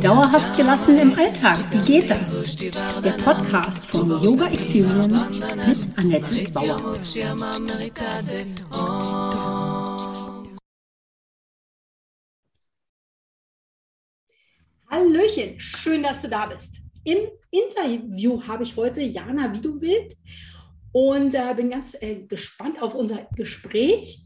Dauerhaft gelassen im Alltag, wie geht das? Der Podcast von Yoga Experience mit Annette Bauer. Hallöchen, schön, dass du da bist. Im Interview habe ich heute Jana Widowild und äh, bin ganz äh, gespannt auf unser Gespräch.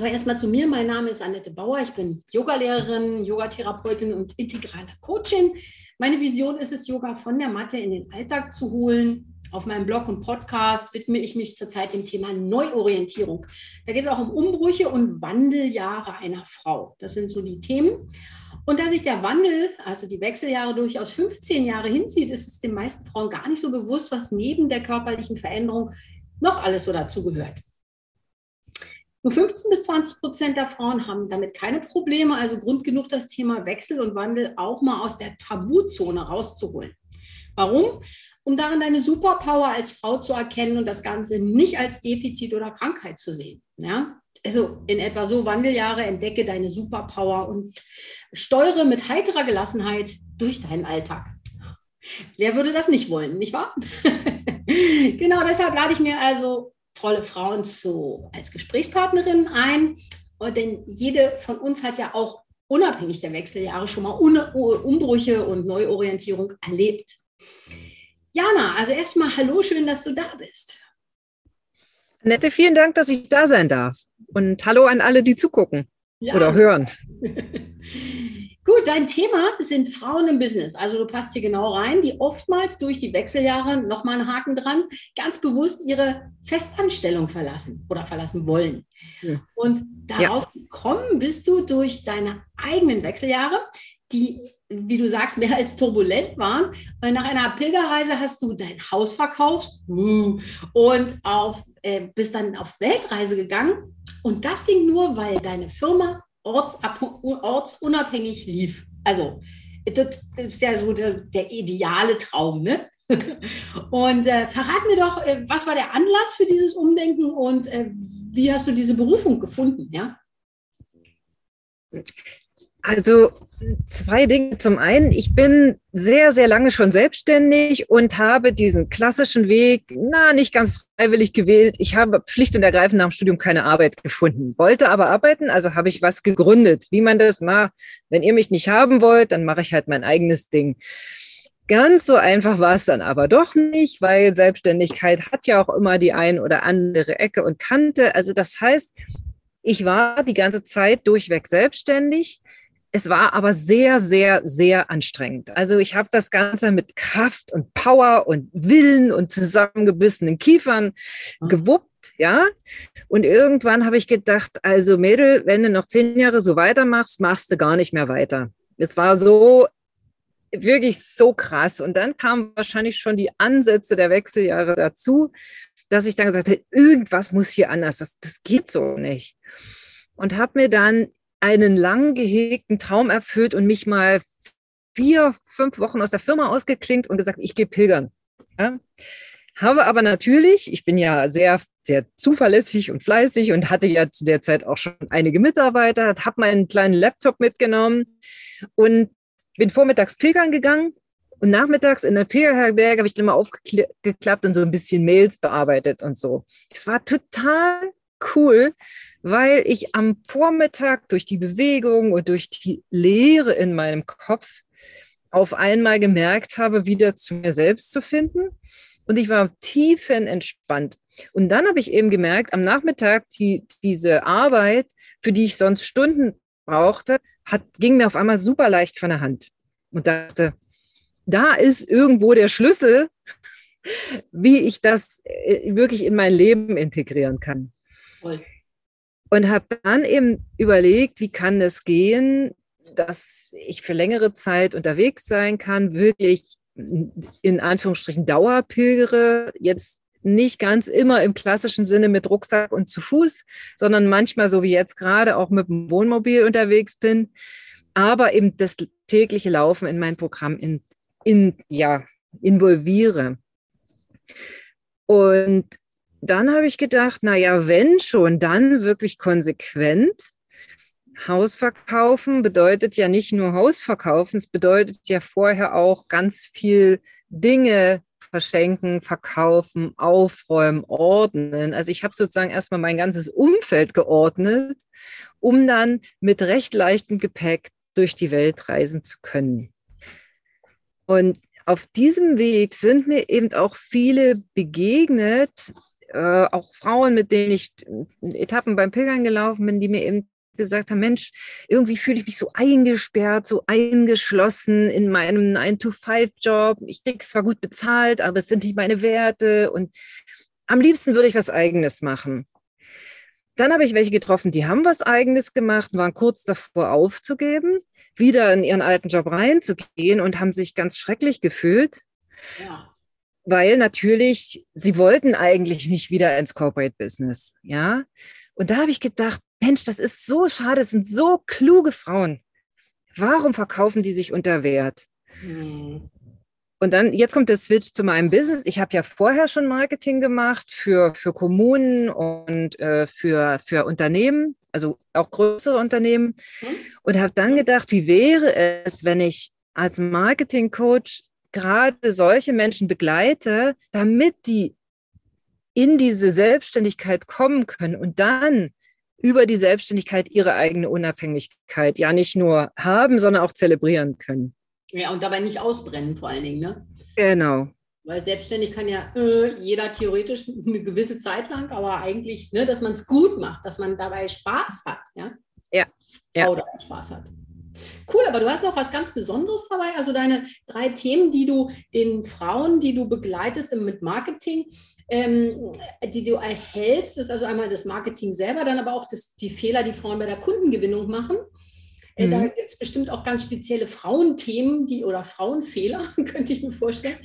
Aber erstmal zu mir. Mein Name ist Annette Bauer. Ich bin Yogalehrerin, Yogatherapeutin und integrale Coachin. Meine Vision ist es, Yoga von der Matte in den Alltag zu holen. Auf meinem Blog und Podcast widme ich mich zurzeit dem Thema Neuorientierung. Da geht es auch um Umbrüche und Wandeljahre einer Frau. Das sind so die Themen. Und da sich der Wandel, also die Wechseljahre durchaus 15 Jahre hinzieht, ist es den meisten Frauen gar nicht so bewusst, was neben der körperlichen Veränderung noch alles so dazugehört. Nur 15 bis 20 Prozent der Frauen haben damit keine Probleme, also Grund genug, das Thema Wechsel und Wandel auch mal aus der Tabuzone rauszuholen. Warum? Um darin deine Superpower als Frau zu erkennen und das Ganze nicht als Defizit oder Krankheit zu sehen. Ja? Also in etwa so Wandeljahre, entdecke deine Superpower und steuere mit heiterer Gelassenheit durch deinen Alltag. Wer würde das nicht wollen, nicht wahr? genau deshalb lade ich mir also tolle Frauen zu, als Gesprächspartnerin ein. Und denn jede von uns hat ja auch unabhängig der Wechseljahre schon mal Umbrüche und Neuorientierung erlebt. Jana, also erstmal hallo, schön, dass du da bist. Nette, vielen Dank, dass ich da sein darf. Und hallo an alle, die zugucken ja. oder hören. Gut, dein Thema sind Frauen im Business. Also du passt hier genau rein, die oftmals durch die Wechseljahre, nochmal einen Haken dran, ganz bewusst ihre Festanstellung verlassen oder verlassen wollen. Ja. Und darauf ja. gekommen bist du durch deine eigenen Wechseljahre, die, wie du sagst, mehr als turbulent waren. Weil nach einer Pilgerreise hast du dein Haus verkauft uh, und auf, äh, bist dann auf Weltreise gegangen. Und das ging nur, weil deine Firma ortsunabhängig lief. Also, das, ist ja so der, der ideale Traum, ne? Und äh, verrat mir doch, äh, was war der Anlass für dieses Umdenken und äh, wie hast du diese Berufung gefunden? Ja? Also zwei Dinge. Zum einen, ich bin sehr, sehr lange schon selbstständig und habe diesen klassischen Weg, na, nicht ganz freiwillig gewählt. Ich habe schlicht und ergreifend nach dem Studium keine Arbeit gefunden, wollte aber arbeiten, also habe ich was gegründet. Wie man das macht, wenn ihr mich nicht haben wollt, dann mache ich halt mein eigenes Ding. Ganz so einfach war es dann aber doch nicht, weil Selbstständigkeit hat ja auch immer die ein oder andere Ecke und Kante. Also das heißt, ich war die ganze Zeit durchweg selbstständig es war aber sehr, sehr, sehr anstrengend. Also ich habe das Ganze mit Kraft und Power und Willen und zusammengebissenen Kiefern ah. gewuppt, ja. Und irgendwann habe ich gedacht, also Mädel, wenn du noch zehn Jahre so weitermachst, machst du gar nicht mehr weiter. Es war so wirklich so krass. Und dann kamen wahrscheinlich schon die Ansätze der Wechseljahre dazu, dass ich dann gesagt habe, irgendwas muss hier anders. Das, das geht so nicht. Und habe mir dann einen lang gehegten Traum erfüllt und mich mal vier, fünf Wochen aus der Firma ausgeklingt und gesagt, ich gehe pilgern. Ja? Habe aber natürlich, ich bin ja sehr, sehr zuverlässig und fleißig und hatte ja zu der Zeit auch schon einige Mitarbeiter, habe meinen kleinen Laptop mitgenommen und bin vormittags pilgern gegangen und nachmittags in der Pilgerherberge habe ich dann mal aufgeklappt und so ein bisschen Mails bearbeitet und so. Das war total cool, weil ich am Vormittag durch die Bewegung und durch die Leere in meinem Kopf auf einmal gemerkt habe, wieder zu mir selbst zu finden. Und ich war tiefenentspannt. Und dann habe ich eben gemerkt, am Nachmittag die, diese Arbeit, für die ich sonst Stunden brauchte, hat, ging mir auf einmal super leicht von der Hand. Und dachte, da ist irgendwo der Schlüssel, wie ich das äh, wirklich in mein Leben integrieren kann. Voll. Und habe dann eben überlegt, wie kann das gehen, dass ich für längere Zeit unterwegs sein kann, wirklich in Anführungsstrichen Dauerpilgere, jetzt nicht ganz immer im klassischen Sinne mit Rucksack und zu Fuß, sondern manchmal so wie jetzt gerade auch mit dem Wohnmobil unterwegs bin, aber eben das tägliche Laufen in mein Programm in, in, ja, involviere. Und dann habe ich gedacht, na ja, wenn schon, dann wirklich konsequent. Haus verkaufen bedeutet ja nicht nur Haus verkaufen, es bedeutet ja vorher auch ganz viel Dinge verschenken, verkaufen, aufräumen, ordnen. Also ich habe sozusagen erstmal mein ganzes Umfeld geordnet, um dann mit recht leichtem Gepäck durch die Welt reisen zu können. Und auf diesem Weg sind mir eben auch viele begegnet, äh, auch Frauen, mit denen ich Etappen beim Pilgern gelaufen bin, die mir eben gesagt haben, Mensch, irgendwie fühle ich mich so eingesperrt, so eingeschlossen in meinem 9-to-5-Job. Ich kriege es zwar gut bezahlt, aber es sind nicht meine Werte und am liebsten würde ich was eigenes machen. Dann habe ich welche getroffen, die haben was eigenes gemacht, waren kurz davor aufzugeben, wieder in ihren alten Job reinzugehen und haben sich ganz schrecklich gefühlt. Ja weil natürlich sie wollten eigentlich nicht wieder ins Corporate Business, ja. Und da habe ich gedacht, Mensch, das ist so schade, es sind so kluge Frauen. Warum verkaufen die sich unter Wert? Hm. Und dann, jetzt kommt der Switch zu meinem Business. Ich habe ja vorher schon Marketing gemacht für, für Kommunen und äh, für, für Unternehmen, also auch größere Unternehmen. Hm. Und habe dann gedacht, wie wäre es, wenn ich als Marketing-Coach gerade solche Menschen begleite, damit die in diese Selbstständigkeit kommen können und dann über die Selbstständigkeit ihre eigene Unabhängigkeit ja nicht nur haben, sondern auch zelebrieren können. Ja, und dabei nicht ausbrennen vor allen Dingen, ne? Genau. Weil selbstständig kann ja äh, jeder theoretisch eine gewisse Zeit lang, aber eigentlich, ne, dass man es gut macht, dass man dabei Spaß hat, ja? Ja. ja. Oder Spaß hat. Cool, aber du hast noch was ganz Besonderes dabei. Also deine drei Themen, die du den Frauen, die du begleitest mit Marketing, ähm, die du erhältst, ist also einmal das Marketing selber, dann aber auch das, die Fehler, die Frauen bei der Kundengewinnung machen. Äh, mhm. Da gibt es bestimmt auch ganz spezielle Frauenthemen, die oder Frauenfehler, könnte ich mir vorstellen.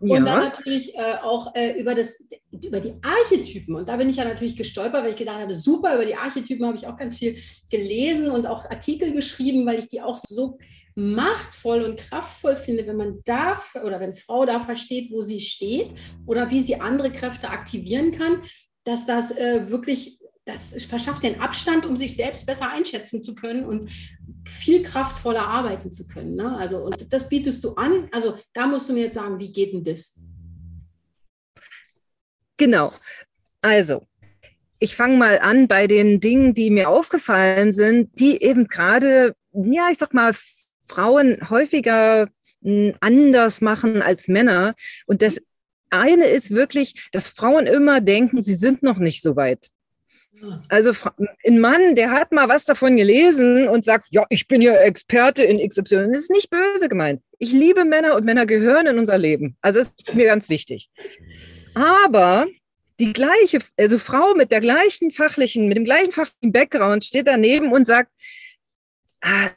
Und ja. dann natürlich äh, auch äh, über, das, über die Archetypen. Und da bin ich ja natürlich gestolpert, weil ich gedacht habe, super, über die Archetypen habe ich auch ganz viel gelesen und auch Artikel geschrieben, weil ich die auch so machtvoll und kraftvoll finde, wenn man da oder wenn Frau da versteht, wo sie steht oder wie sie andere Kräfte aktivieren kann, dass das äh, wirklich das verschafft den Abstand, um sich selbst besser einschätzen zu können und viel kraftvoller arbeiten zu können. Ne? Also, und das bietest du an. Also, da musst du mir jetzt sagen, wie geht denn das? Genau. Also, ich fange mal an bei den Dingen, die mir aufgefallen sind, die eben gerade, ja, ich sag mal, Frauen häufiger hm, anders machen als Männer. Und das eine ist wirklich, dass Frauen immer denken, sie sind noch nicht so weit. Also ein Mann, der hat mal was davon gelesen und sagt, ja, ich bin ja Experte in XY. Das ist nicht böse gemeint. Ich liebe Männer und Männer gehören in unser Leben. Also ist mir ganz wichtig. Aber die gleiche, also Frau mit der gleichen fachlichen, mit dem gleichen fachlichen Background steht daneben und sagt, ah,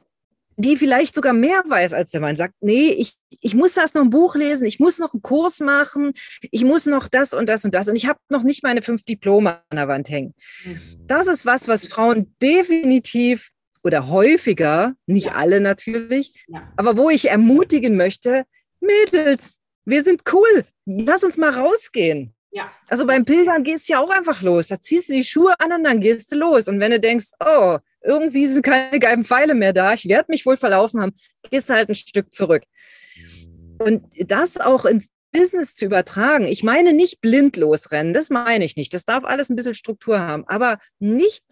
die vielleicht sogar mehr weiß als der Mann, sagt, nee, ich, ich muss erst noch ein Buch lesen, ich muss noch einen Kurs machen, ich muss noch das und das und das und ich habe noch nicht meine fünf Diplome an der Wand hängen. Mhm. Das ist was, was Frauen definitiv oder häufiger, nicht ja. alle natürlich, ja. aber wo ich ermutigen möchte, Mädels, wir sind cool, lass uns mal rausgehen. Ja. Also beim Pilgern gehst du ja auch einfach los. Da ziehst du die Schuhe an und dann gehst du los. Und wenn du denkst, oh, irgendwie sind keine geilen Pfeile mehr da, ich werde mich wohl verlaufen haben, gehst halt ein Stück zurück. Und das auch ins Business zu übertragen. Ich meine nicht blind losrennen, das meine ich nicht. Das darf alles ein bisschen Struktur haben, aber nicht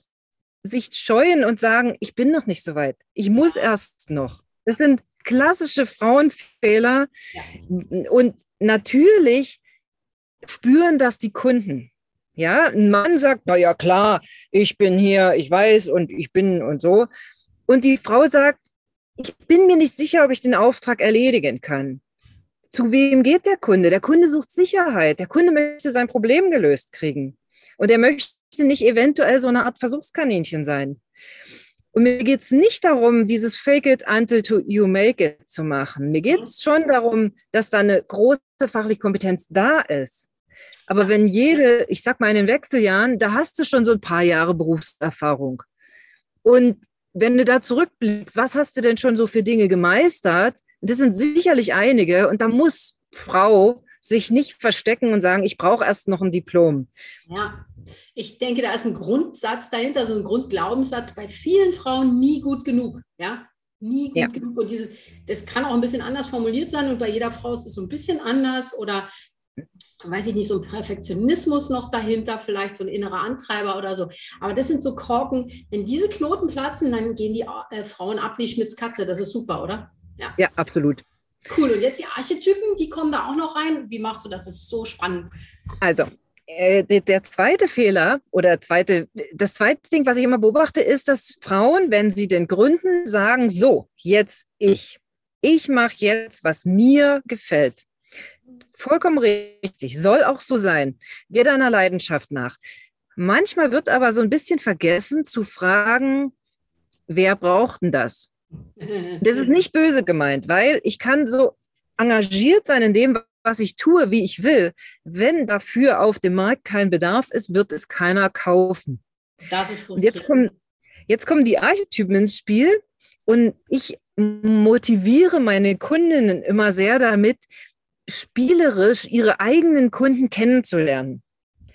sich scheuen und sagen, ich bin noch nicht so weit. Ich muss erst noch. Das sind klassische Frauenfehler. Und natürlich spüren das die Kunden. Ja, ein Mann sagt, na ja, klar, ich bin hier, ich weiß und ich bin und so. Und die Frau sagt, ich bin mir nicht sicher, ob ich den Auftrag erledigen kann. Zu wem geht der Kunde? Der Kunde sucht Sicherheit. Der Kunde möchte sein Problem gelöst kriegen. Und er möchte nicht eventuell so eine Art Versuchskaninchen sein. Und mir geht es nicht darum, dieses Fake it until you make it zu machen. Mir geht es schon darum, dass da eine große fachliche Kompetenz da ist. Aber wenn jede, ich sag mal in den Wechseljahren, da hast du schon so ein paar Jahre Berufserfahrung. Und wenn du da zurückblickst, was hast du denn schon so für Dinge gemeistert? Das sind sicherlich einige. Und da muss Frau sich nicht verstecken und sagen, ich brauche erst noch ein Diplom. Ja. Ich denke, da ist ein Grundsatz dahinter, so ein Grundglaubenssatz bei vielen Frauen nie gut genug. Ja, nie gut ja. genug. Und dieses, das kann auch ein bisschen anders formuliert sein und bei jeder Frau ist es so ein bisschen anders oder weiß ich nicht, so ein Perfektionismus noch dahinter, vielleicht so ein innerer Antreiber oder so. Aber das sind so Korken, wenn diese Knoten platzen, dann gehen die äh, Frauen ab wie Schmitz Katze. Das ist super, oder? Ja, ja absolut. Cool. Und jetzt die Archetypen, die kommen da auch noch rein. Wie machst du das? Das ist so spannend. Also, äh, der zweite Fehler oder zweite, das zweite Ding, was ich immer beobachte, ist, dass Frauen, wenn sie den Gründen sagen, so, jetzt ich, ich mache jetzt, was mir gefällt. Vollkommen richtig, soll auch so sein. Geh deiner Leidenschaft nach. Manchmal wird aber so ein bisschen vergessen zu fragen, wer braucht denn das? Das ist nicht böse gemeint, weil ich kann so engagiert sein in dem, was ich tue, wie ich will. Wenn dafür auf dem Markt kein Bedarf ist, wird es keiner kaufen. Das ist und jetzt kommen, jetzt kommen die Archetypen ins Spiel und ich motiviere meine Kundinnen immer sehr damit, spielerisch ihre eigenen Kunden kennenzulernen.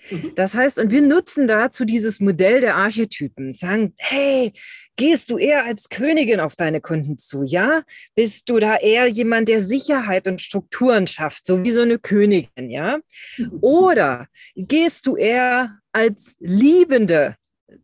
Mhm. Das heißt, und wir nutzen dazu dieses Modell der Archetypen. Sagen, hey, gehst du eher als Königin auf deine Kunden zu? Ja? Bist du da eher jemand, der Sicherheit und Strukturen schafft, so wie so eine Königin? Ja? Mhm. Oder gehst du eher als Liebende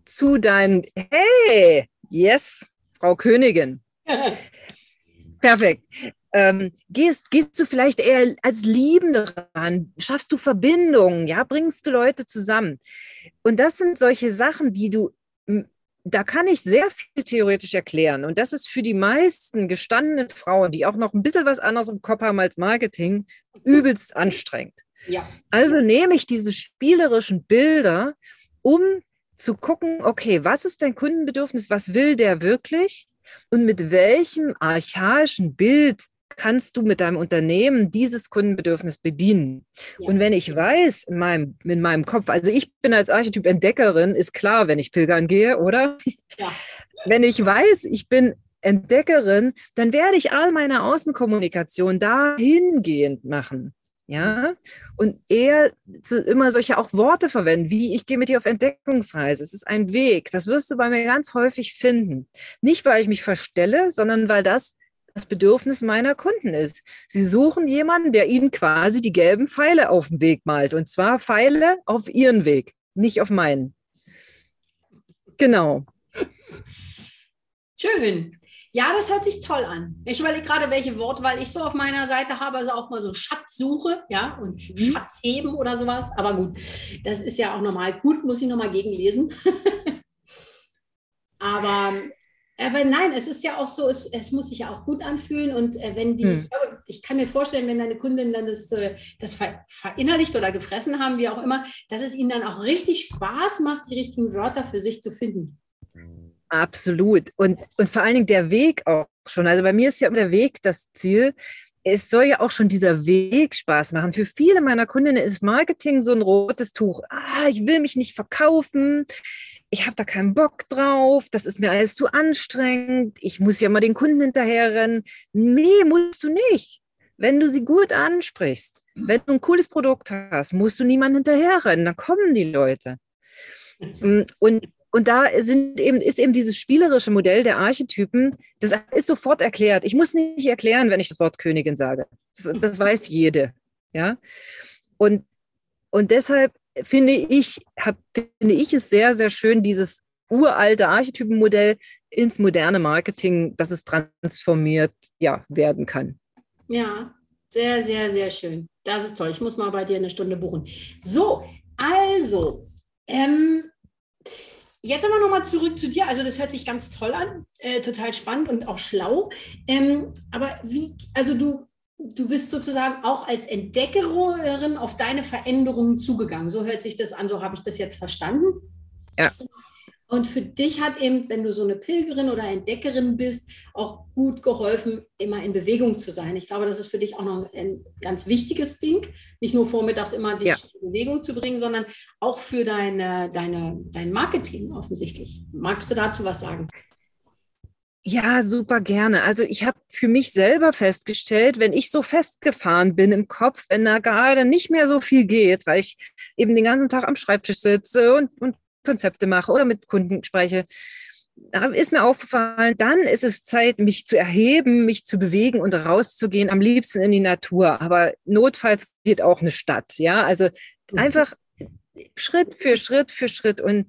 zu deinen, hey, yes, Frau Königin? Perfekt ähm, gehst, gehst du vielleicht eher als Liebende ran? Schaffst du Verbindungen? Ja, bringst du Leute zusammen? Und das sind solche Sachen, die du, da kann ich sehr viel theoretisch erklären. Und das ist für die meisten gestandenen Frauen, die auch noch ein bisschen was anderes im Kopf haben als Marketing, übelst anstrengend. Ja. Also nehme ich diese spielerischen Bilder, um zu gucken, okay, was ist dein Kundenbedürfnis? Was will der wirklich? Und mit welchem archaischen Bild kannst du mit deinem Unternehmen dieses Kundenbedürfnis bedienen? Ja. Und wenn ich weiß in meinem, in meinem Kopf, also ich bin als Archetyp Entdeckerin, ist klar, wenn ich pilgern gehe, oder? Ja. Wenn ich weiß, ich bin Entdeckerin, dann werde ich all meine Außenkommunikation dahingehend machen. Ja, und eher zu, immer solche auch Worte verwenden, wie ich gehe mit dir auf Entdeckungsreise. Es ist ein Weg. Das wirst du bei mir ganz häufig finden. Nicht, weil ich mich verstelle, sondern weil das das Bedürfnis meiner Kunden ist. Sie suchen jemanden, der ihnen quasi die gelben Pfeile auf den Weg malt. Und zwar Pfeile auf ihren Weg, nicht auf meinen. Genau. Schön. Ja, das hört sich toll an. Ich überlege gerade, welche Wortwahl ich so auf meiner Seite habe. Also auch mal so Schatzsuche, ja, und mhm. Schatzheben oder sowas. Aber gut, das ist ja auch normal. Gut, muss ich nochmal gegenlesen. Aber aber nein, es ist ja auch so, es, es muss sich ja auch gut anfühlen. Und äh, wenn die, hm. ich, glaube, ich, kann mir vorstellen, wenn deine Kundin dann das, äh, das ver, verinnerlicht oder gefressen haben, wie auch immer, dass es ihnen dann auch richtig Spaß macht, die richtigen Wörter für sich zu finden. Absolut. Und, und vor allen Dingen der Weg auch schon. Also bei mir ist ja der Weg das Ziel. Es soll ja auch schon dieser Weg Spaß machen. Für viele meiner Kundinnen ist Marketing so ein rotes Tuch. Ah, ich will mich nicht verkaufen ich habe da keinen Bock drauf, das ist mir alles zu anstrengend, ich muss ja mal den Kunden hinterherrennen. Nee, musst du nicht. Wenn du sie gut ansprichst, wenn du ein cooles Produkt hast, musst du niemanden hinterherrennen, dann kommen die Leute. Mm, und, und da sind eben, ist eben dieses spielerische Modell der Archetypen, das ist sofort erklärt. Ich muss nicht erklären, wenn ich das Wort Königin sage. Das, das weiß jede. Ja? Und, und deshalb finde ich, hab, finde ich es sehr, sehr schön, dieses uralte Archetypenmodell ins moderne Marketing, dass es transformiert ja, werden kann. Ja, sehr, sehr, sehr schön. Das ist toll. Ich muss mal bei dir eine Stunde buchen. So, also, ähm, jetzt aber nochmal zurück zu dir. Also, das hört sich ganz toll an, äh, total spannend und auch schlau. Ähm, aber wie, also du du bist sozusagen auch als Entdeckerin auf deine Veränderungen zugegangen. So hört sich das an, so habe ich das jetzt verstanden. Ja. Und für dich hat eben, wenn du so eine Pilgerin oder Entdeckerin bist, auch gut geholfen, immer in Bewegung zu sein. Ich glaube, das ist für dich auch noch ein ganz wichtiges Ding. Nicht nur vormittags immer dich ja. in Bewegung zu bringen, sondern auch für deine, deine, dein Marketing offensichtlich. Magst du dazu was sagen? Ja, super gerne. Also ich habe für mich selber festgestellt, wenn ich so festgefahren bin im Kopf, wenn da gerade nicht mehr so viel geht, weil ich eben den ganzen Tag am Schreibtisch sitze und, und Konzepte mache oder mit Kunden spreche, da ist mir aufgefallen, dann ist es Zeit, mich zu erheben, mich zu bewegen und rauszugehen, am liebsten in die Natur. Aber notfalls geht auch eine Stadt. Ja, also mhm. einfach Schritt für Schritt für Schritt. Und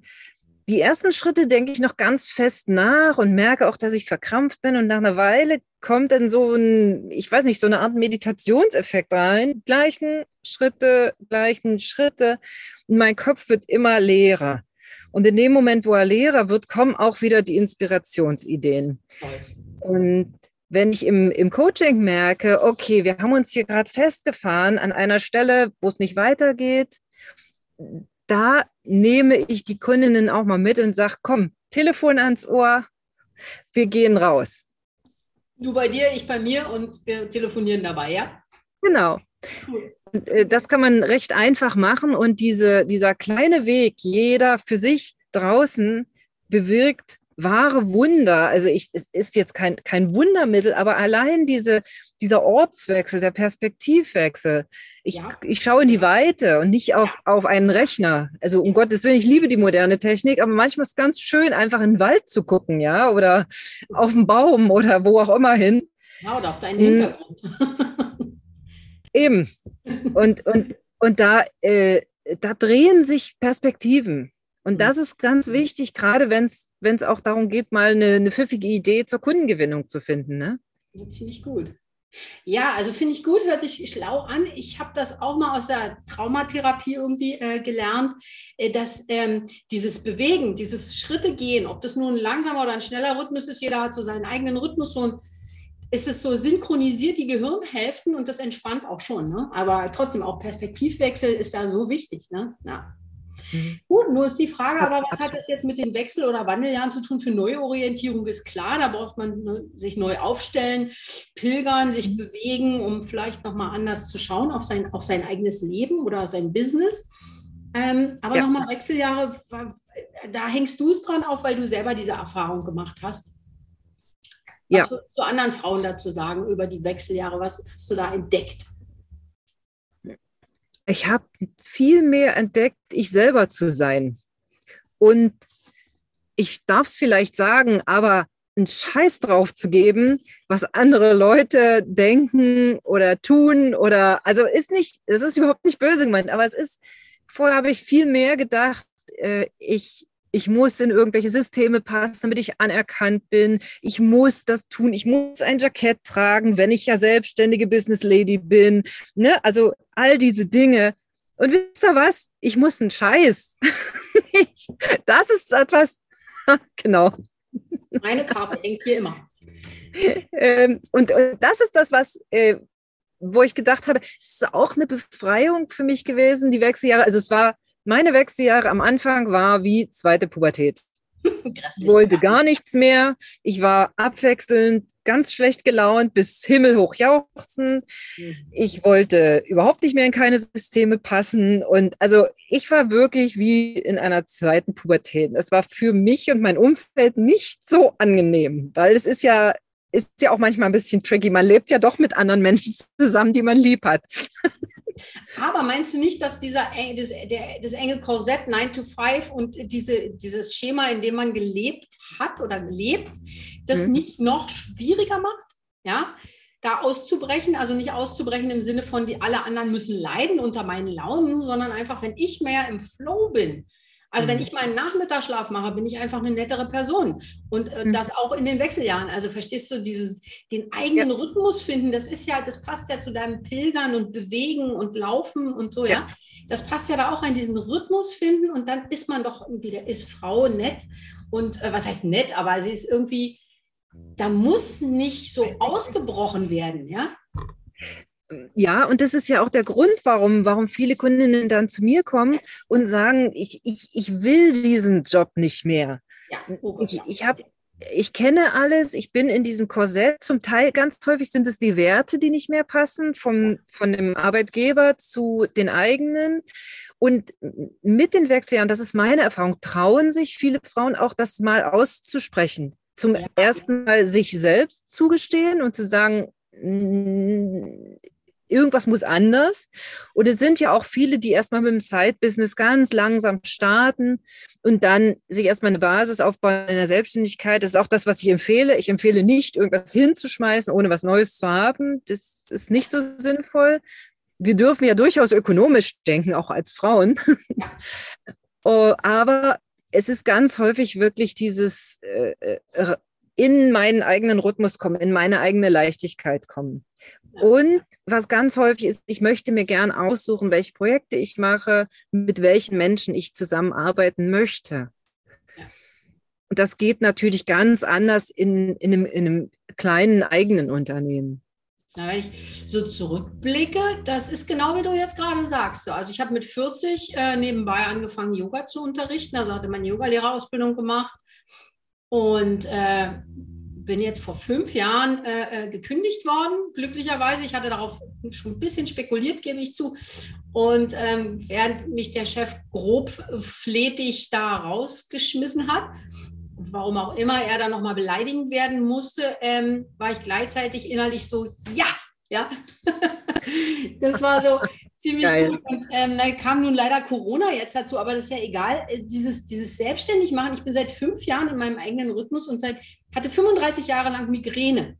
die ersten Schritte denke ich noch ganz fest nach und merke auch, dass ich verkrampft bin. Und nach einer Weile kommt dann so ein, ich weiß nicht, so eine Art Meditationseffekt rein. Gleichen Schritte, gleichen Schritte. Und mein Kopf wird immer leerer. Und in dem Moment, wo er Lehrer wird, kommen auch wieder die Inspirationsideen. Und wenn ich im, im Coaching merke, okay, wir haben uns hier gerade festgefahren an einer Stelle, wo es nicht weitergeht, da nehme ich die Kundinnen auch mal mit und sage, komm, Telefon ans Ohr, wir gehen raus. Du bei dir, ich bei mir und wir telefonieren dabei, ja? Genau. Cool. Äh, das kann man recht einfach machen und diese, dieser kleine Weg, jeder für sich draußen bewirkt wahre Wunder. Also ich, es ist jetzt kein, kein Wundermittel, aber allein diese, dieser Ortswechsel, der Perspektivwechsel. Ich, ja. ich schaue in die Weite und nicht auf, auf einen Rechner. Also um Gottes Willen, ich liebe die moderne Technik, aber manchmal ist es ganz schön, einfach in den Wald zu gucken, ja, oder auf den Baum oder wo auch immer hin. Ja, oder auf deinen Hintergrund. Eben. Und, und, und da, äh, da drehen sich Perspektiven. Und das ist ganz wichtig, gerade wenn es auch darum geht, mal eine, eine pfiffige Idee zur Kundengewinnung zu finden. Ne? Ja, ziemlich gut. Ja, also finde ich gut, hört sich schlau an. Ich habe das auch mal aus der Traumatherapie irgendwie äh, gelernt, äh, dass ähm, dieses Bewegen, dieses Schritte gehen, ob das nun ein langsamer oder ein schneller Rhythmus ist, jeder hat so seinen eigenen Rhythmus, so ein ist es so synchronisiert die Gehirnhälften und das entspannt auch schon. Ne? Aber trotzdem auch Perspektivwechsel ist ja so wichtig. Ne? Ja. Mhm. Gut, nur ist die Frage, aber was hat das jetzt mit den Wechsel- oder Wandeljahren zu tun? Für Neuorientierung ist klar, da braucht man sich neu aufstellen, pilgern, sich mhm. bewegen, um vielleicht nochmal anders zu schauen auf sein, auf sein eigenes Leben oder sein Business. Ähm, aber ja. nochmal Wechseljahre, da hängst du es dran auf, weil du selber diese Erfahrung gemacht hast. Was ja. würdest du anderen Frauen dazu sagen über die Wechseljahre? Was hast du da entdeckt? Ich habe viel mehr entdeckt, ich selber zu sein. Und ich darf es vielleicht sagen, aber einen Scheiß drauf zu geben, was andere Leute denken oder tun oder also ist nicht, das ist überhaupt nicht böse gemeint, aber es ist, vorher habe ich viel mehr gedacht, äh, ich, ich muss in irgendwelche Systeme passen, damit ich anerkannt bin. Ich muss das tun. Ich muss ein Jackett tragen, wenn ich ja selbstständige Business Lady bin. Ne? Also all diese Dinge. Und wisst ihr was? Ich muss einen Scheiß. das ist etwas, genau. Meine Karte hängt hier immer. Ähm, und, und, das ist das, was, äh, wo ich gedacht habe, es ist auch eine Befreiung für mich gewesen, die Wechseljahre. Also es war meine Wechseljahre am Anfang war wie zweite Pubertät. Ich wollte gar nichts mehr. Ich war abwechselnd ganz schlecht gelaunt bis himmelhoch jauchzend. Mhm. Ich wollte überhaupt nicht mehr in keine Systeme passen. Und also ich war wirklich wie in einer zweiten Pubertät. Es war für mich und mein Umfeld nicht so angenehm, weil es ist ja ist ja auch manchmal ein bisschen tricky. Man lebt ja doch mit anderen Menschen zusammen, die man lieb hat. Aber meinst du nicht, dass dieser, das, der, das enge Korsett 9 to 5 und diese, dieses Schema, in dem man gelebt hat oder lebt, das mhm. nicht noch schwieriger macht? Ja, da auszubrechen, also nicht auszubrechen im Sinne von, die alle anderen müssen leiden unter meinen Launen, sondern einfach, wenn ich mehr im Flow bin, also wenn mhm. ich meinen Nachmittagsschlaf mache, bin ich einfach eine nettere Person. Und äh, mhm. das auch in den Wechseljahren. Also verstehst du, dieses, den eigenen ja. Rhythmus finden, das ist ja, das passt ja zu deinem Pilgern und Bewegen und Laufen und so, ja. ja? Das passt ja da auch an diesen Rhythmus finden und dann ist man doch wieder, ist Frau nett. Und äh, was heißt nett, aber sie ist irgendwie, da muss nicht so ausgebrochen werden, ja ja, und das ist ja auch der Grund, warum, warum viele Kundinnen dann zu mir kommen und sagen, ich, ich, ich will diesen Job nicht mehr. Ja, oh ich, ich habe ich kenne alles, ich bin in diesem Korsett. Zum Teil, ganz häufig sind es die Werte, die nicht mehr passen, vom, von dem Arbeitgeber zu den eigenen. Und mit den Wechseljahren, das ist meine Erfahrung, trauen sich viele Frauen auch, das mal auszusprechen. zum ja. ersten Mal sich selbst zugestehen und zu sagen, irgendwas muss anders. Und es sind ja auch viele, die erstmal mit dem Side-Business ganz langsam starten und dann sich erstmal eine Basis aufbauen in der Selbstständigkeit. Das ist auch das, was ich empfehle. Ich empfehle nicht, irgendwas hinzuschmeißen, ohne was Neues zu haben. Das ist nicht so sinnvoll. Wir dürfen ja durchaus ökonomisch denken, auch als Frauen. oh, aber es ist ganz häufig wirklich dieses äh, äh in meinen eigenen Rhythmus kommen, in meine eigene Leichtigkeit kommen. Und was ganz häufig ist, ich möchte mir gern aussuchen, welche Projekte ich mache, mit welchen Menschen ich zusammenarbeiten möchte. Und das geht natürlich ganz anders in, in, einem, in einem kleinen eigenen Unternehmen. Na, wenn ich so zurückblicke, das ist genau wie du jetzt gerade sagst. Also ich habe mit 40 äh, nebenbei angefangen, Yoga zu unterrichten. Also hatte meine Yogalehrerausbildung gemacht und äh, bin jetzt vor fünf Jahren äh, äh, gekündigt worden, glücklicherweise. Ich hatte darauf schon ein bisschen spekuliert, gebe ich zu. Und ähm, während mich der Chef grob fletig da rausgeschmissen hat, warum auch immer er da nochmal beleidigend werden musste, ähm, war ich gleichzeitig innerlich so, ja, ja. das war so, ziemlich Geil. gut. Und ähm, da kam nun leider Corona jetzt dazu, aber das ist ja egal. Äh, dieses, dieses selbstständig machen, ich bin seit fünf Jahren in meinem eigenen Rhythmus und seit, hatte 35 Jahre lang Migräne.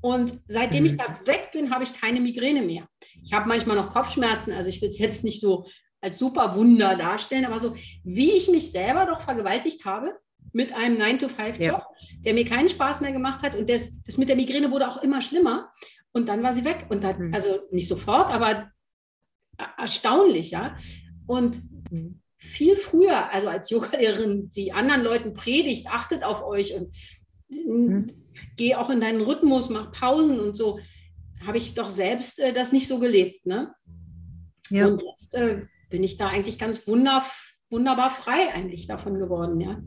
Und seitdem mhm. ich da weg bin, habe ich keine Migräne mehr. Ich habe manchmal noch Kopfschmerzen, also ich will es jetzt nicht so als super Wunder darstellen, aber so wie ich mich selber doch vergewaltigt habe mit einem 9-to-5-Job, ja. der mir keinen Spaß mehr gemacht hat und das, das mit der Migräne wurde auch immer schlimmer. Und dann war sie weg. Und dann, mhm. also nicht sofort, aber erstaunlich, ja. Und viel früher, also als Yogalehrerin, die anderen Leuten predigt, achtet auf euch und mhm. geh auch in deinen Rhythmus, mach Pausen und so, habe ich doch selbst äh, das nicht so gelebt. Ne? Ja. Und jetzt äh, bin ich da eigentlich ganz wunder, wunderbar frei eigentlich davon geworden, ja.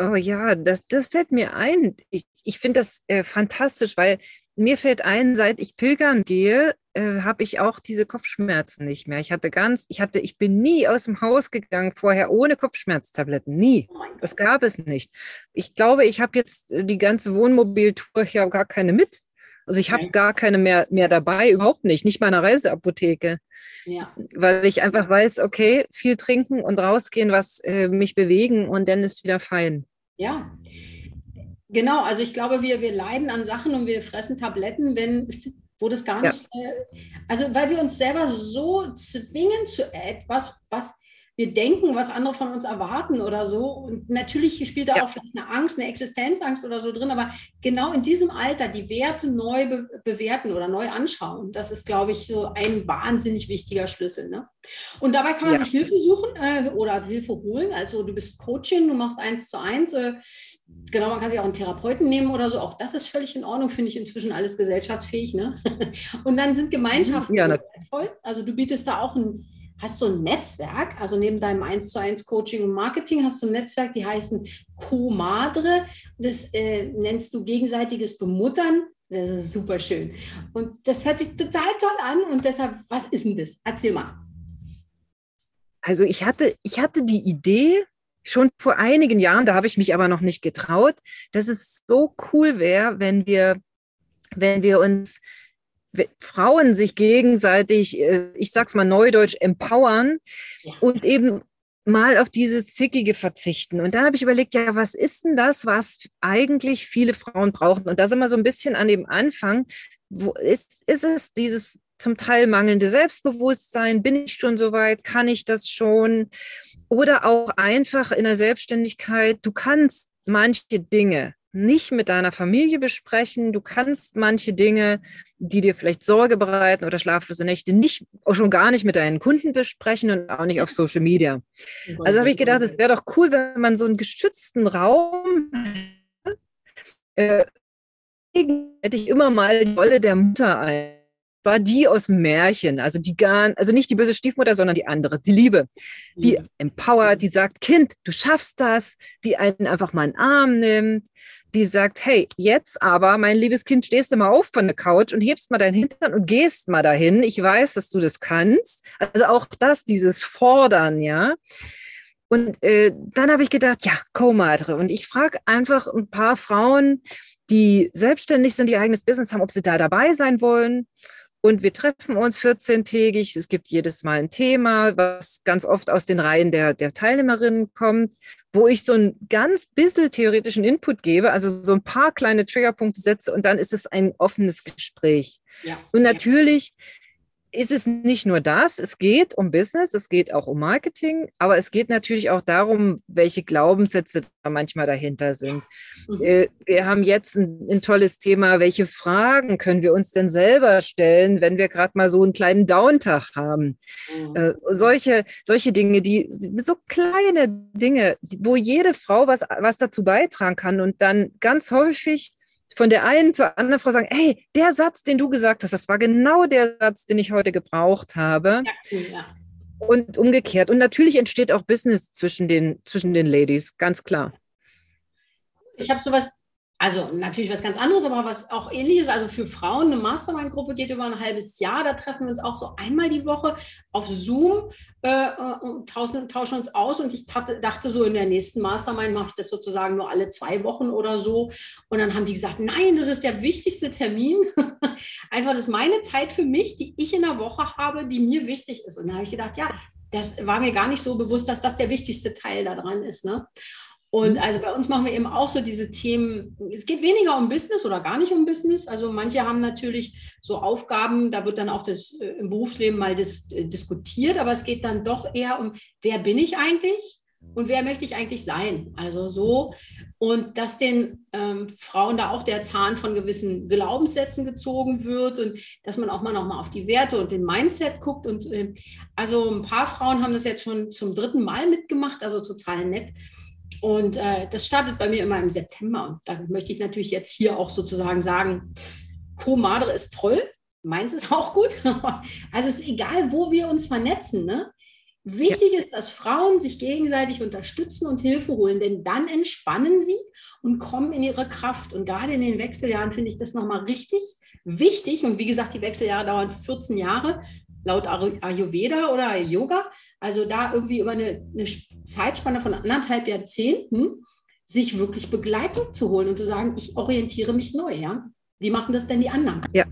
Oh ja, das, das fällt mir ein. Ich, ich finde das äh, fantastisch, weil mir fällt ein, seit ich pilgern gehe, äh, habe ich auch diese Kopfschmerzen nicht mehr. Ich hatte ganz, ich hatte, ich bin nie aus dem Haus gegangen vorher ohne Kopfschmerztabletten. Nie. Oh das gab es nicht. Ich glaube, ich habe jetzt äh, die ganze Wohnmobiltour, ich habe gar keine mit. Also ich habe okay. gar keine mehr, mehr dabei, überhaupt nicht, nicht mal eine Reiseapotheke. Ja. Weil ich einfach weiß, okay, viel trinken und rausgehen, was äh, mich bewegen und dann ist wieder fein. Ja, Genau, also ich glaube, wir, wir leiden an Sachen und wir fressen Tabletten, wenn, wo das gar nicht, ja. äh, also weil wir uns selber so zwingen zu etwas, was wir denken, was andere von uns erwarten oder so. Und natürlich spielt da ja. auch vielleicht eine Angst, eine Existenzangst oder so drin, aber genau in diesem Alter die Werte neu be bewerten oder neu anschauen, das ist, glaube ich, so ein wahnsinnig wichtiger Schlüssel. Ne? Und dabei kann man ja. sich Hilfe suchen äh, oder Hilfe holen. Also du bist Coaching, du machst eins zu eins. Äh, Genau, man kann sich auch einen Therapeuten nehmen oder so. Auch das ist völlig in Ordnung, finde ich inzwischen alles gesellschaftsfähig. Ne? Und dann sind Gemeinschaften ja, so wertvoll. Also du bietest da auch ein, hast du ein Netzwerk, also neben deinem 1 zu 1 Coaching und Marketing hast du ein Netzwerk, die heißen Comadre. Das äh, nennst du gegenseitiges Bemuttern. Das ist super schön. Und das hört sich total toll an. Und deshalb, was ist denn das? Erzähl mal. Also ich hatte, ich hatte die Idee, schon vor einigen Jahren, da habe ich mich aber noch nicht getraut, dass es so cool wäre, wenn wir, wenn wir uns Frauen sich gegenseitig, äh, ich sag's mal neudeutsch, empowern ja. und eben mal auf dieses Zickige verzichten. Und dann habe ich überlegt, ja, was ist denn das, was eigentlich viele Frauen brauchen? Und da sind wir so ein bisschen an dem Anfang. Wo ist, ist es dieses zum Teil mangelnde Selbstbewusstsein? Bin ich schon so weit? Kann ich das schon? Oder auch einfach in der Selbstständigkeit, du kannst manche Dinge nicht mit deiner Familie besprechen. Du kannst manche Dinge, die dir vielleicht Sorge bereiten oder schlaflose Nächte, nicht, schon gar nicht mit deinen Kunden besprechen und auch nicht auf Social Media. Also habe ich gedacht, es wäre doch cool, wenn man so einen geschützten Raum äh, hätte ich immer mal die Rolle der Mutter ein war die aus Märchen, also die gar, also nicht die böse Stiefmutter, sondern die andere, die Liebe, die ja. empowert, die sagt, Kind, du schaffst das, die einen einfach mal in den Arm nimmt, die sagt, hey, jetzt aber, mein liebes Kind, stehst du mal auf von der Couch und hebst mal deinen Hintern und gehst mal dahin. Ich weiß, dass du das kannst. Also auch das, dieses Fordern, ja. Und äh, dann habe ich gedacht, ja, Co-Madre. Und ich frage einfach ein paar Frauen, die selbstständig sind, die eigenes Business haben, ob sie da dabei sein wollen. Und wir treffen uns 14-tägig. Es gibt jedes Mal ein Thema, was ganz oft aus den Reihen der, der Teilnehmerinnen kommt, wo ich so ein ganz bisschen theoretischen Input gebe, also so ein paar kleine Triggerpunkte setze und dann ist es ein offenes Gespräch. Ja. Und natürlich ist es nicht nur das, es geht um Business, es geht auch um Marketing, aber es geht natürlich auch darum, welche Glaubenssätze da manchmal dahinter sind. Mhm. Äh, wir haben jetzt ein, ein, tolles Thema, welche Fragen können wir uns denn selber stellen, wenn wir gerade mal so einen kleinen Downtag haben. Mhm. Äh, solche, solche Dinge, die so kleine Dinge, wo jede Frau was, was dazu beitragen kann und dann ganz häufig von der einen zur anderen Frau sagen, hey, der Satz, den du gesagt hast, das war genau der Satz, den ich heute gebraucht habe. Ja, ja. Und umgekehrt. Und natürlich entsteht auch Business zwischen den, zwischen den Ladies, ganz klar. Ich habe sowas also natürlich was ganz anderes, aber was auch ähnliches. Also für Frauen, eine Mastermind-Gruppe geht über ein halbes Jahr. Da treffen wir uns auch so einmal die Woche auf Zoom äh, und tauschen, tauschen, uns aus. Und ich dachte, dachte so, in der nächsten Mastermind mache ich das sozusagen nur alle zwei Wochen oder so. Und dann haben die gesagt, nein, das ist der wichtigste Termin. Einfach, das ist meine Zeit für mich, die ich in der Woche habe, die mir wichtig ist. Und da habe ich gedacht, ja, das war mir gar nicht so bewusst, dass das der wichtigste Teil daran ist. Ne? Und mhm. also bei uns machen wir eben auch so diese Themen, es geht weniger um Business oder gar nicht um Business. Also manche haben natürlich so Aufgaben, da wird dann auch das äh, im Berufsleben mal dis, äh, diskutiert, aber es geht dann doch eher um, wer bin ich eigentlich und wer möchte ich eigentlich sein? Also so. Und dass den ähm, Frauen da auch der Zahn von gewissen Glaubenssätzen gezogen wird und dass man auch mal nochmal auf die Werte und den Mindset guckt. Und äh, also ein paar Frauen haben das jetzt schon zum dritten Mal mitgemacht, also total nett. Und äh, das startet bei mir immer im September. Und da möchte ich natürlich jetzt hier auch sozusagen sagen, Co Madre ist toll, meins ist auch gut. also es ist egal, wo wir uns vernetzen. Ne? Wichtig ja. ist, dass Frauen sich gegenseitig unterstützen und Hilfe holen, denn dann entspannen sie und kommen in ihre Kraft. Und gerade in den Wechseljahren finde ich das nochmal richtig wichtig. Und wie gesagt, die Wechseljahre dauern 14 Jahre laut Ayurveda oder Yoga, also da irgendwie über eine, eine Zeitspanne von anderthalb Jahrzehnten sich wirklich Begleitung zu holen und zu sagen, ich orientiere mich neu, ja. Wie machen das denn die anderen? Ja.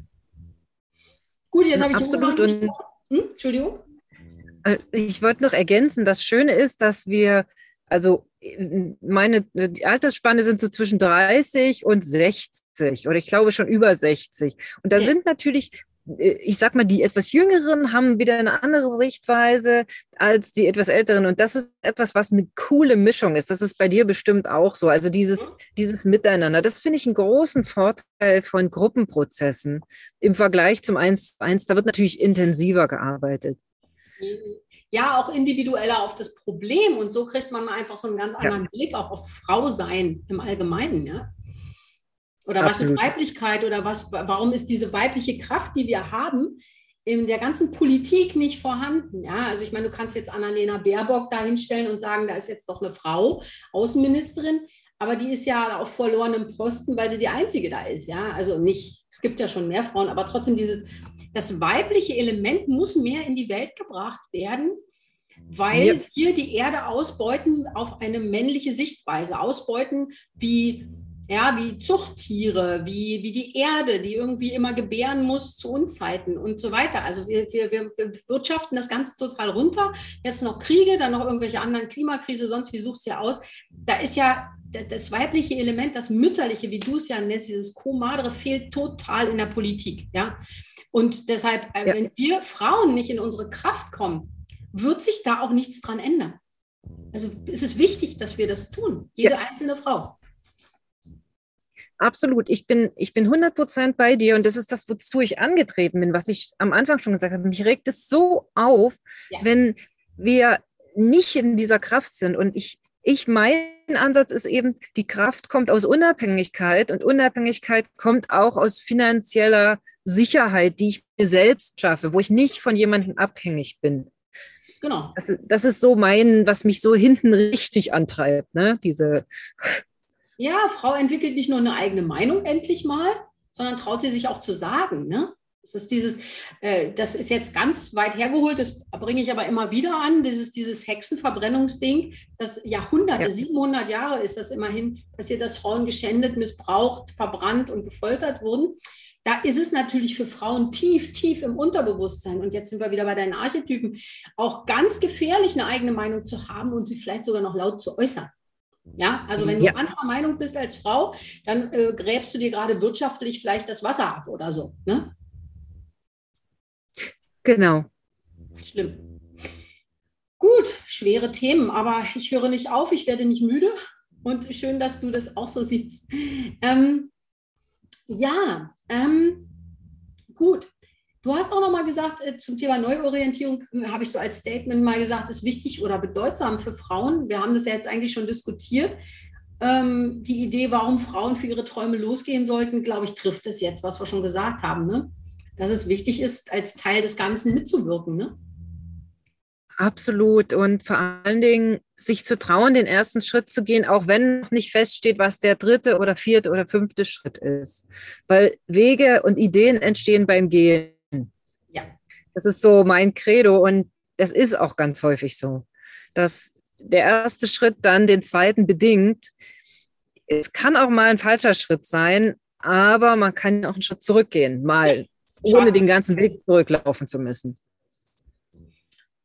Gut, jetzt habe ich absolut. Hm? Entschuldigung. Äh, ich wollte noch ergänzen, das Schöne ist, dass wir, also meine die Altersspanne sind so zwischen 30 und 60 oder ich glaube schon über 60. Und da sind natürlich ich sag mal, die etwas Jüngeren haben wieder eine andere Sichtweise als die etwas Älteren. Und das ist etwas, was eine coole Mischung ist. Das ist bei dir bestimmt auch so. Also dieses, dieses Miteinander, das finde ich einen großen Vorteil von Gruppenprozessen im Vergleich zum Eins zu Eins. Da wird natürlich intensiver gearbeitet. Ja, auch individueller auf das Problem. Und so kriegt man einfach so einen ganz anderen ja. Blick auch auf Frau sein im Allgemeinen. Ja? Oder Absolut. was ist Weiblichkeit oder was, warum ist diese weibliche Kraft, die wir haben, in der ganzen Politik nicht vorhanden? Ja, also ich meine, du kannst jetzt Annalena Baerbock da hinstellen und sagen, da ist jetzt doch eine Frau, Außenministerin, aber die ist ja auf verlorenem Posten, weil sie die einzige da ist. Ja, also nicht, es gibt ja schon mehr Frauen, aber trotzdem dieses, das weibliche Element muss mehr in die Welt gebracht werden, weil Jetzt. wir die Erde ausbeuten auf eine männliche Sichtweise, ausbeuten wie ja, wie Zuchttiere, wie, wie die Erde, die irgendwie immer gebären muss zu Unzeiten und so weiter. Also wir, wir, wir wirtschaften das Ganze total runter. Jetzt noch Kriege, dann noch irgendwelche anderen Klimakrise, sonst wie suchst du ja aus. Da ist ja das weibliche Element, das mütterliche, wie du es ja nennst, dieses Co-Madre, fehlt total in der Politik. Ja? Und deshalb, äh, ja. wenn wir Frauen nicht in unsere Kraft kommen, wird sich da auch nichts dran ändern. Also es ist wichtig, dass wir das tun, jede ja. einzelne Frau. Absolut. Ich bin, ich bin 100 Prozent bei dir und das ist das, wozu ich angetreten bin, was ich am Anfang schon gesagt habe. Mich regt es so auf, ja. wenn wir nicht in dieser Kraft sind. Und ich, ich, mein Ansatz ist eben, die Kraft kommt aus Unabhängigkeit und Unabhängigkeit kommt auch aus finanzieller Sicherheit, die ich mir selbst schaffe, wo ich nicht von jemandem abhängig bin. Genau. Das, das ist so mein, was mich so hinten richtig antreibt, ne? Diese ja, Frau entwickelt nicht nur eine eigene Meinung endlich mal, sondern traut sie sich auch zu sagen. Ne? Das ist dieses, äh, das ist jetzt ganz weit hergeholt, das bringe ich aber immer wieder an, dieses, dieses Hexenverbrennungsding, das Jahrhunderte, ja. 700 Jahre ist das immerhin passiert, dass Frauen geschändet, missbraucht, verbrannt und gefoltert wurden. Da ist es natürlich für Frauen tief, tief im Unterbewusstsein. Und jetzt sind wir wieder bei deinen Archetypen. Auch ganz gefährlich, eine eigene Meinung zu haben und sie vielleicht sogar noch laut zu äußern. Ja, also wenn ja. du anderer Meinung bist als Frau, dann äh, gräbst du dir gerade wirtschaftlich vielleicht das Wasser ab oder so. Ne? Genau. Schlimm. Gut, schwere Themen, aber ich höre nicht auf, ich werde nicht müde und schön, dass du das auch so siehst. Ähm, ja, ähm, gut. Du hast auch noch mal gesagt, äh, zum Thema Neuorientierung äh, habe ich so als Statement mal gesagt, ist wichtig oder bedeutsam für Frauen. Wir haben das ja jetzt eigentlich schon diskutiert. Ähm, die Idee, warum Frauen für ihre Träume losgehen sollten, glaube ich, trifft es jetzt, was wir schon gesagt haben. Ne? Dass es wichtig ist, als Teil des Ganzen mitzuwirken. Ne? Absolut. Und vor allen Dingen sich zu trauen, den ersten Schritt zu gehen, auch wenn noch nicht feststeht, was der dritte oder vierte oder fünfte Schritt ist. Weil Wege und Ideen entstehen beim Gehen. Das ist so mein Credo und das ist auch ganz häufig so, dass der erste Schritt dann den zweiten bedingt. Es kann auch mal ein falscher Schritt sein, aber man kann auch einen Schritt zurückgehen, mal ohne den ganzen Weg zurücklaufen zu müssen.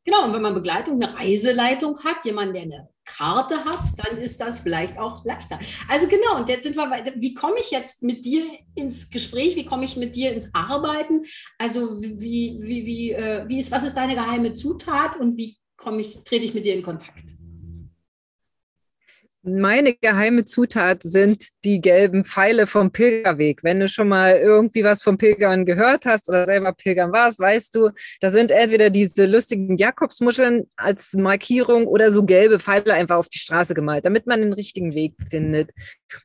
Genau, und wenn man Begleitung, eine Reiseleitung hat, jemand, der eine Karte hat, dann ist das vielleicht auch leichter. Also genau, und jetzt sind wir bei, wie komme ich jetzt mit dir ins Gespräch, wie komme ich mit dir ins Arbeiten? Also wie, wie, wie, äh, wie ist, was ist deine geheime Zutat und wie komme ich, trete ich mit dir in Kontakt? Meine geheime Zutat sind die gelben Pfeile vom Pilgerweg. Wenn du schon mal irgendwie was vom Pilgern gehört hast oder selber Pilgern warst, weißt du, da sind entweder diese lustigen Jakobsmuscheln als Markierung oder so gelbe Pfeile einfach auf die Straße gemalt, damit man den richtigen Weg findet.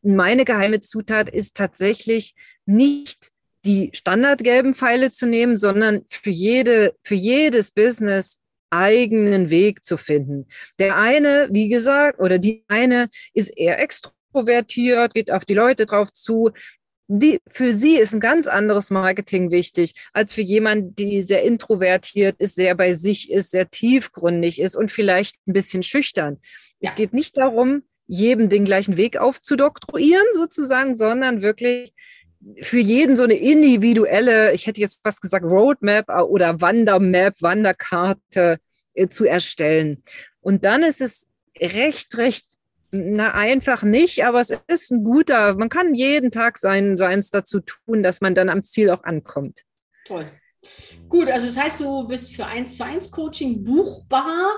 Meine geheime Zutat ist tatsächlich nicht die standardgelben Pfeile zu nehmen, sondern für jede, für jedes Business eigenen Weg zu finden. Der eine, wie gesagt, oder die eine ist eher extrovertiert, geht auf die Leute drauf zu. Die, für sie ist ein ganz anderes Marketing wichtig als für jemanden, die sehr introvertiert ist, sehr bei sich ist, sehr tiefgründig ist und vielleicht ein bisschen schüchtern. Ja. Es geht nicht darum, jedem den gleichen Weg aufzudoktroyieren sozusagen, sondern wirklich für jeden so eine individuelle, ich hätte jetzt fast gesagt Roadmap äh, oder Wandermap, Wanderkarte äh, zu erstellen. Und dann ist es recht, recht, na einfach nicht, aber es ist ein guter, man kann jeden Tag sein, seins dazu tun, dass man dann am Ziel auch ankommt. Toll. Gut, also das heißt, du bist für 1 zu 1 Coaching buchbar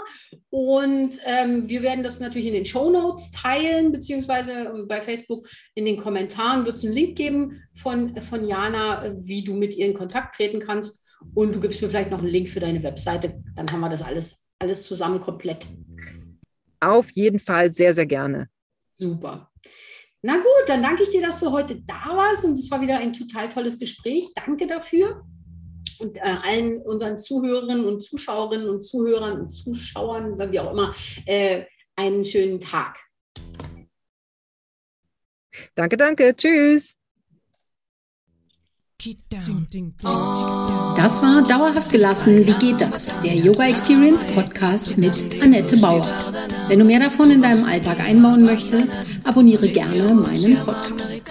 und ähm, wir werden das natürlich in den Show Notes teilen, beziehungsweise ähm, bei Facebook in den Kommentaren wird es einen Link geben von, von Jana, wie du mit ihr in Kontakt treten kannst und du gibst mir vielleicht noch einen Link für deine Webseite, dann haben wir das alles, alles zusammen komplett. Auf jeden Fall sehr, sehr gerne. Super. Na gut, dann danke ich dir, dass du heute da warst und es war wieder ein total tolles Gespräch. Danke dafür und äh, allen unseren Zuhörerinnen und Zuschauerinnen und Zuhörern und Zuschauern, wie auch immer, äh, einen schönen Tag. Danke, danke. Tschüss. Das war Dauerhaft gelassen. Wie geht das? Der Yoga Experience Podcast mit Annette Bauer. Wenn du mehr davon in deinem Alltag einbauen möchtest, abonniere gerne meinen Podcast.